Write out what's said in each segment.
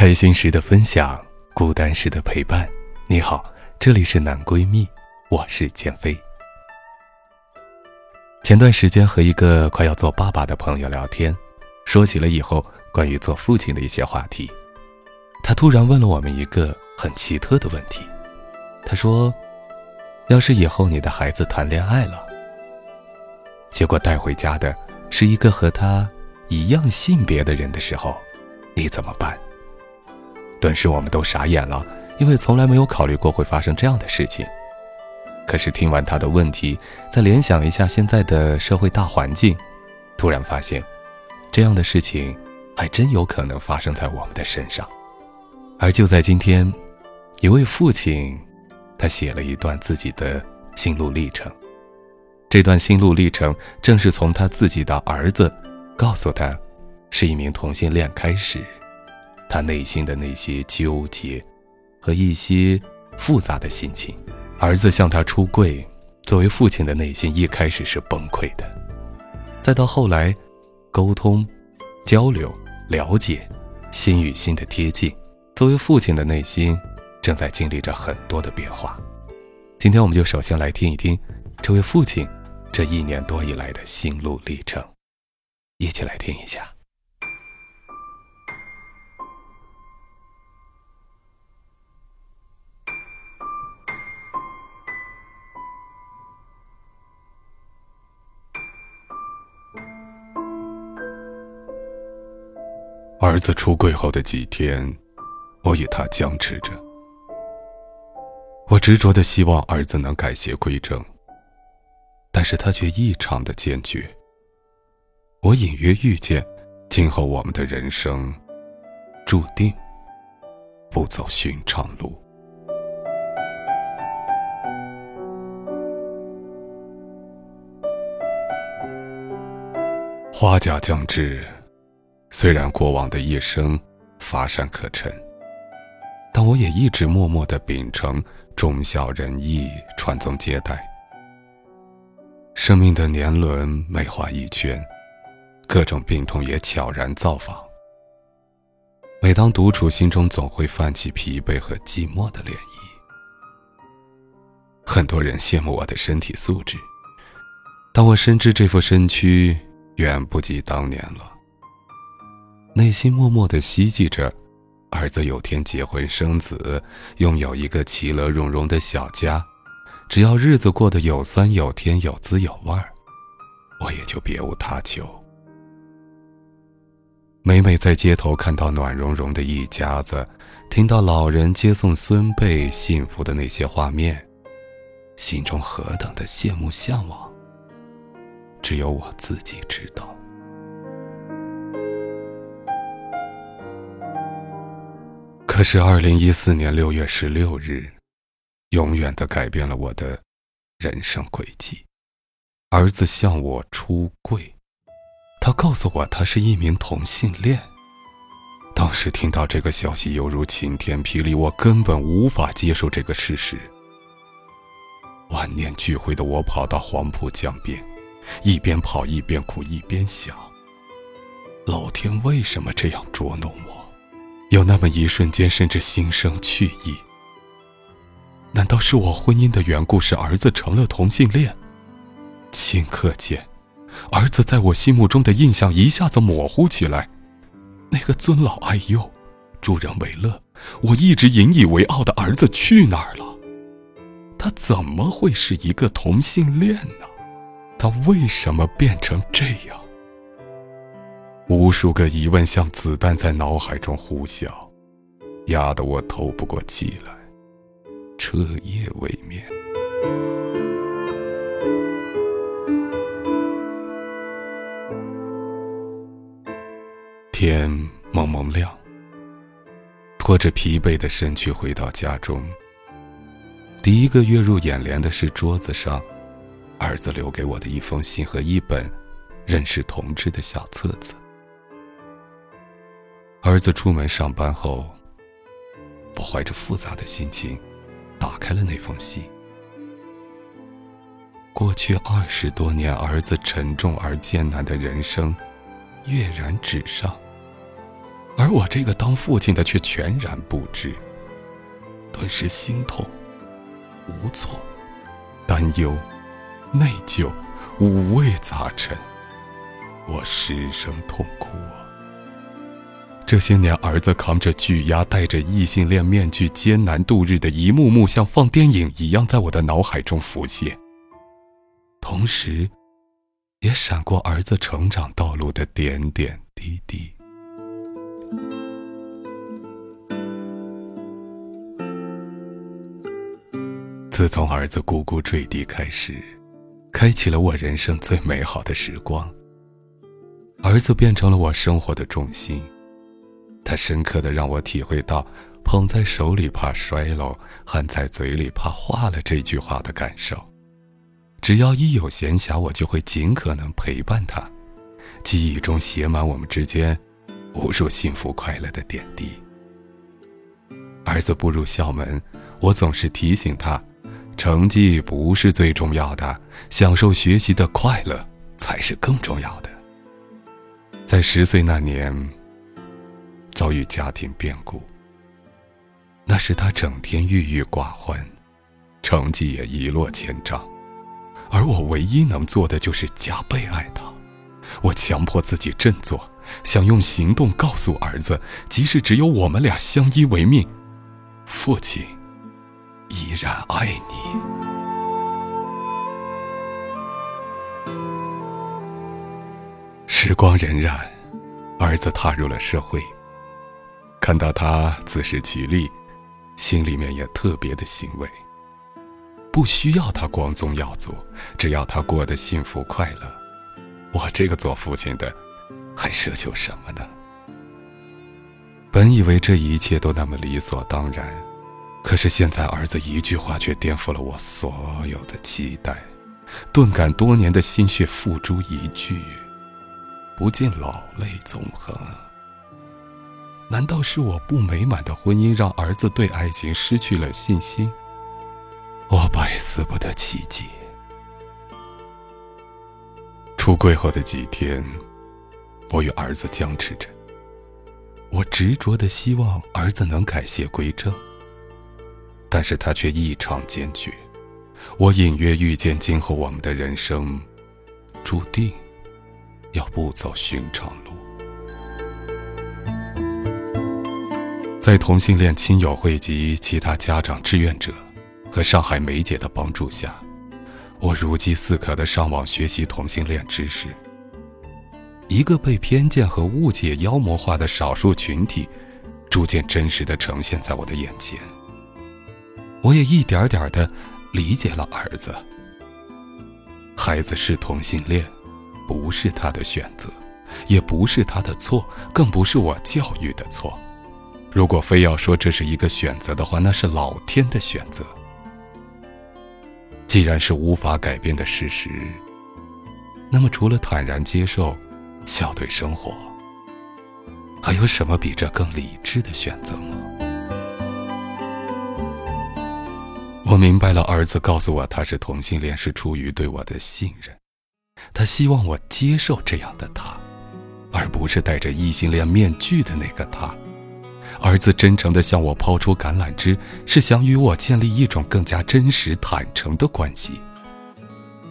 开心时的分享，孤单时的陪伴。你好，这里是男闺蜜，我是建飞。前段时间和一个快要做爸爸的朋友聊天，说起了以后关于做父亲的一些话题。他突然问了我们一个很奇特的问题。他说：“要是以后你的孩子谈恋爱了，结果带回家的是一个和他一样性别的人的时候，你怎么办？”顿时我们都傻眼了，因为从来没有考虑过会发生这样的事情。可是听完他的问题，再联想一下现在的社会大环境，突然发现，这样的事情还真有可能发生在我们的身上。而就在今天，一位父亲，他写了一段自己的心路历程。这段心路历程正是从他自己的儿子告诉他是一名同性恋开始。他内心的那些纠结，和一些复杂的心情。儿子向他出柜，作为父亲的内心一开始是崩溃的，再到后来，沟通、交流、了解，心与心的贴近，作为父亲的内心正在经历着很多的变化。今天我们就首先来听一听这位父亲这一年多以来的心路历程，一起来听一下。儿子出柜后的几天，我与他僵持着。我执着的希望儿子能改邪归正，但是他却异常的坚决。我隐约预见，今后我们的人生，注定不走寻常路。花甲将至。虽然过往的一生乏善可陈，但我也一直默默的秉承忠孝仁义、传宗接代。生命的年轮每画一圈，各种病痛也悄然造访。每当独处，心中总会泛起疲惫和寂寞的涟漪。很多人羡慕我的身体素质，但我深知这副身躯远不及当年了。内心默默的希冀着，儿子有天结婚生子，拥有一个其乐融融的小家。只要日子过得有酸有甜有滋有味儿，我也就别无他求。每每在街头看到暖融融的一家子，听到老人接送孙辈幸福的那些画面，心中何等的羡慕向往，只有我自己知道。可是，二零一四年六月十六日，永远的改变了我的人生轨迹。儿子向我出柜，他告诉我他是一名同性恋。当时听到这个消息，犹如晴天霹雳，我根本无法接受这个事实。万念俱灰的我跑到黄浦江边，一边跑一边哭，一边想：老天为什么这样捉弄我？有那么一瞬间，甚至心生去意。难道是我婚姻的缘故，使儿子成了同性恋？顷刻间，儿子在我心目中的印象一下子模糊起来。那个尊老爱幼、助人为乐、我一直引以为傲的儿子去哪儿了？他怎么会是一个同性恋呢？他为什么变成这样？无数个疑问像子弹在脑海中呼啸，压得我透不过气来，彻夜未眠。天蒙蒙亮，拖着疲惫的身躯回到家中。第一个跃入眼帘的是桌子上，儿子留给我的一封信和一本认识同志的小册子。儿子出门上班后，我怀着复杂的心情，打开了那封信。过去二十多年，儿子沉重而艰难的人生，跃然纸上。而我这个当父亲的却全然不知，顿时心痛、无措、担忧、内疚，五味杂陈，我失声痛哭！这些年，儿子扛着巨压，戴着异性恋面具，艰难度日的一幕幕，像放电影一样，在我的脑海中浮现，同时，也闪过儿子成长道路的点点滴滴。自从儿子咕咕坠地开始，开启了我人生最美好的时光。儿子变成了我生活的重心，他深刻的让我体会到“捧在手里怕摔喽，含在嘴里怕化了”这句话的感受。只要一有闲暇，我就会尽可能陪伴他，记忆中写满我们之间无数幸福快乐的点滴。儿子步入校门，我总是提醒他。成绩不是最重要的，享受学习的快乐才是更重要的。在十岁那年，遭遇家庭变故，那时他整天郁郁寡欢，成绩也一落千丈，而我唯一能做的就是加倍爱他。我强迫自己振作，想用行动告诉儿子，即使只有我们俩相依为命，父亲。依然爱你。时光荏苒，儿子踏入了社会。看到他自食其力，心里面也特别的欣慰。不需要他光宗耀祖，只要他过得幸福快乐，我这个做父亲的，还奢求什么呢？本以为这一切都那么理所当然。可是现在，儿子一句话却颠覆了我所有的期待，顿感多年的心血付诸一炬，不禁老泪纵横。难道是我不美满的婚姻让儿子对爱情失去了信心？我百思不得其解。出柜后的几天，我与儿子僵持着，我执着的希望儿子能改邪归正。但是他却异常坚决，我隐约预见今后我们的人生，注定要不走寻常路。在同性恋亲友会及其他家长志愿者和上海梅姐的帮助下，我如饥似渴的上网学习同性恋知识。一个被偏见和误解妖魔化的少数群体，逐渐真实的呈现在我的眼前。我也一点点的理解了儿子。孩子是同性恋，不是他的选择，也不是他的错，更不是我教育的错。如果非要说这是一个选择的话，那是老天的选择。既然是无法改变的事实，那么除了坦然接受、笑对生活，还有什么比这更理智的选择吗？我明白了，儿子告诉我他是同性恋是出于对我的信任，他希望我接受这样的他，而不是戴着异性恋面具的那个他。儿子真诚地向我抛出橄榄枝，是想与我建立一种更加真实、坦诚的关系。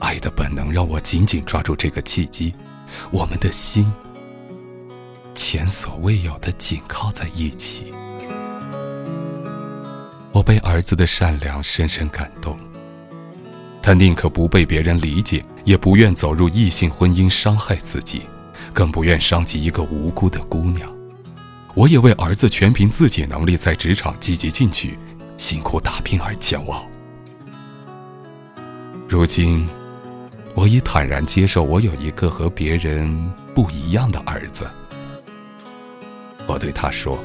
爱的本能让我紧紧抓住这个契机，我们的心前所未有的紧靠在一起。我被儿子的善良深深感动。他宁可不被别人理解，也不愿走入异性婚姻伤害自己，更不愿伤及一个无辜的姑娘。我也为儿子全凭自己能力在职场积极进取、辛苦打拼而骄傲。如今，我已坦然接受我有一个和别人不一样的儿子。我对他说：“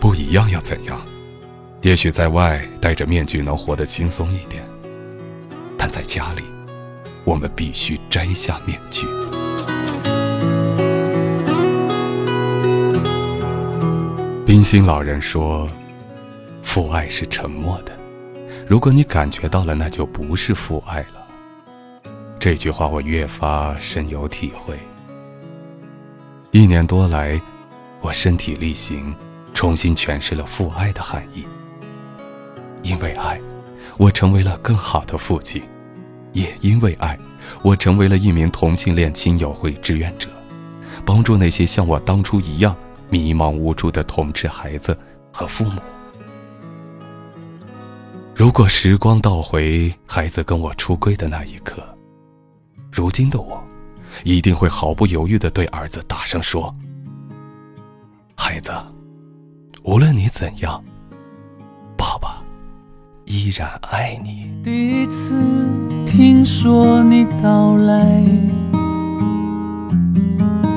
不一样又怎样？也许在外戴着面具能活得轻松一点。”但在家里，我们必须摘下面具。冰心老人说：“父爱是沉默的，如果你感觉到了，那就不是父爱了。”这句话我越发深有体会。一年多来，我身体力行，重新诠释了父爱的含义。因为爱。我成为了更好的父亲，也因为爱，我成为了一名同性恋亲友会志愿者，帮助那些像我当初一样迷茫无助的同志孩子和父母。如果时光倒回，孩子跟我出柜的那一刻，如今的我，一定会毫不犹豫地对儿子大声说：“孩子，无论你怎样。”爸爸依然爱你。第一次听说你到来，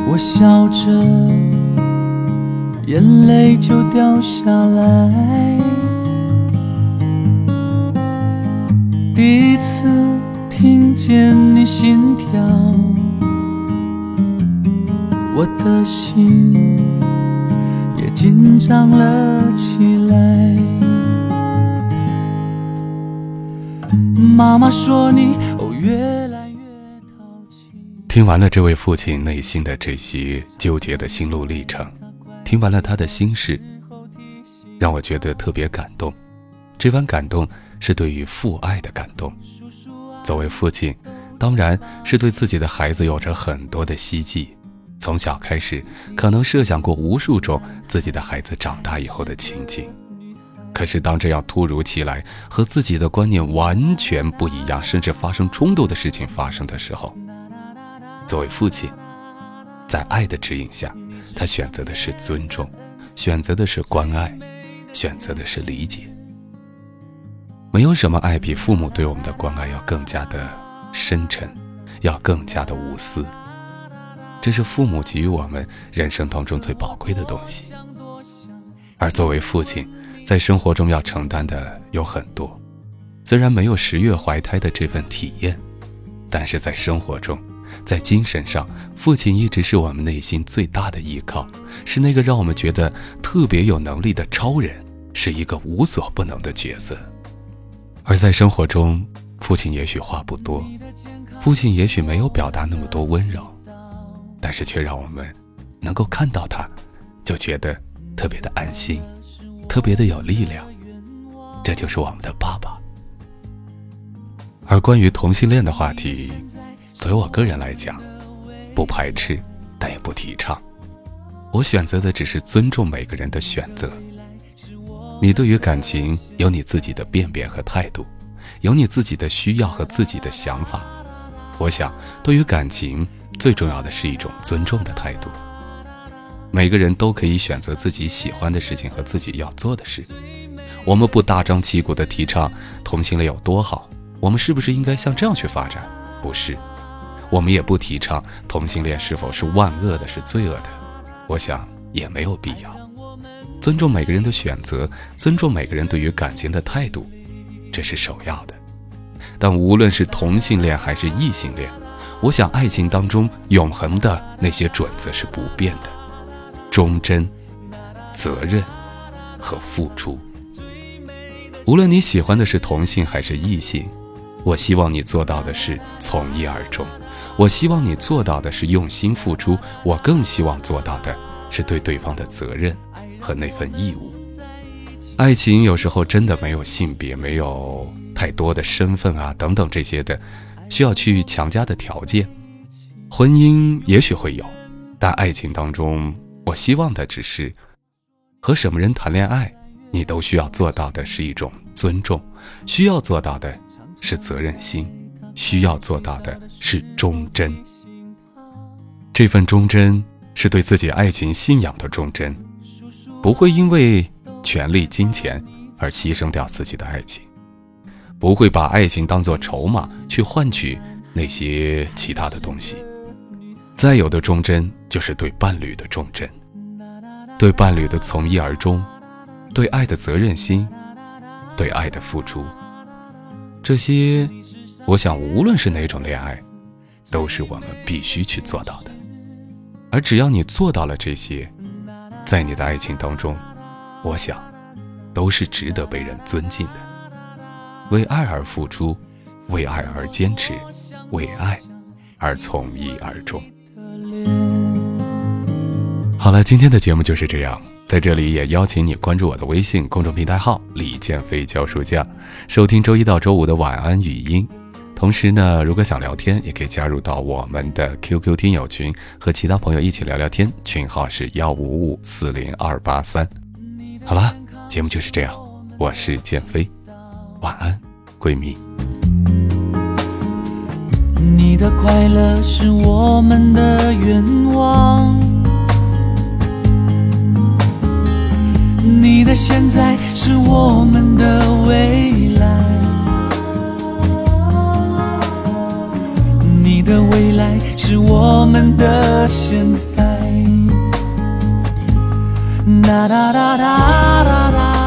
我笑着，眼泪就掉下来。第一次听见你心跳，我的心也紧张了起来。妈妈说你哦越来越淘气。听完了这位父亲内心的这些纠结的心路历程，听完了他的心事，让我觉得特别感动。这番感动是对于父爱的感动。作为父亲，当然是对自己的孩子有着很多的希冀。从小开始，可能设想过无数种自己的孩子长大以后的情景。可是，当这样突如其来、和自己的观念完全不一样，甚至发生冲突的事情发生的时候，作为父亲，在爱的指引下，他选择的是尊重，选择的是关爱，选择的是理解。没有什么爱比父母对我们的关爱要更加的深沉，要更加的无私。这是父母给予我们人生当中最宝贵的东西。而作为父亲，在生活中要承担的有很多，虽然没有十月怀胎的这份体验，但是在生活中，在精神上，父亲一直是我们内心最大的依靠，是那个让我们觉得特别有能力的超人，是一个无所不能的角色。而在生活中，父亲也许话不多，父亲也许没有表达那么多温柔，但是却让我们能够看到他，就觉得特别的安心。特别的有力量，这就是我们的爸爸。而关于同性恋的话题，作为我个人来讲，不排斥，但也不提倡。我选择的只是尊重每个人的选择。你对于感情有你自己的辨别和态度，有你自己的需要和自己的想法。我想，对于感情，最重要的是一种尊重的态度。每个人都可以选择自己喜欢的事情和自己要做的事。我们不大张旗鼓地提倡同性恋有多好，我们是不是应该像这样去发展？不是。我们也不提倡同性恋是否是万恶的、是罪恶的。我想也没有必要。尊重每个人的选择，尊重每个人对于感情的态度，这是首要的。但无论是同性恋还是异性恋，我想爱情当中永恒的那些准则是不变的。忠贞、责任和付出。无论你喜欢的是同性还是异性，我希望你做到的是从一而终。我希望你做到的是用心付出。我更希望做到的是对对方的责任和那份义务。爱情有时候真的没有性别，没有太多的身份啊等等这些的需要去强加的条件。婚姻也许会有，但爱情当中，我希望的只是，和什么人谈恋爱，你都需要做到的是一种尊重，需要做到的是责任心，需要做到的是忠贞。这份忠贞是对自己爱情信仰的忠贞，不会因为权力、金钱而牺牲掉自己的爱情，不会把爱情当作筹码去换取那些其他的东西。再有的忠贞，就是对伴侣的忠贞，对伴侣的从一而终，对爱的责任心，对爱的付出。这些，我想，无论是哪种恋爱，都是我们必须去做到的。而只要你做到了这些，在你的爱情当中，我想，都是值得被人尊敬的。为爱而付出，为爱而坚持，为爱而从一而终。好了，今天的节目就是这样。在这里也邀请你关注我的微信公众平台号“李建飞教书匠”，收听周一到周五的晚安语音。同时呢，如果想聊天，也可以加入到我们的 QQ 听友群，和其他朋友一起聊聊天。群号是幺五五四零二八三。好了，节目就是这样。我是建飞，晚安，闺蜜。你的快乐是我们的愿望。你的现在是我们的未来，的未来是我们的现在。哒哒哒哒哒。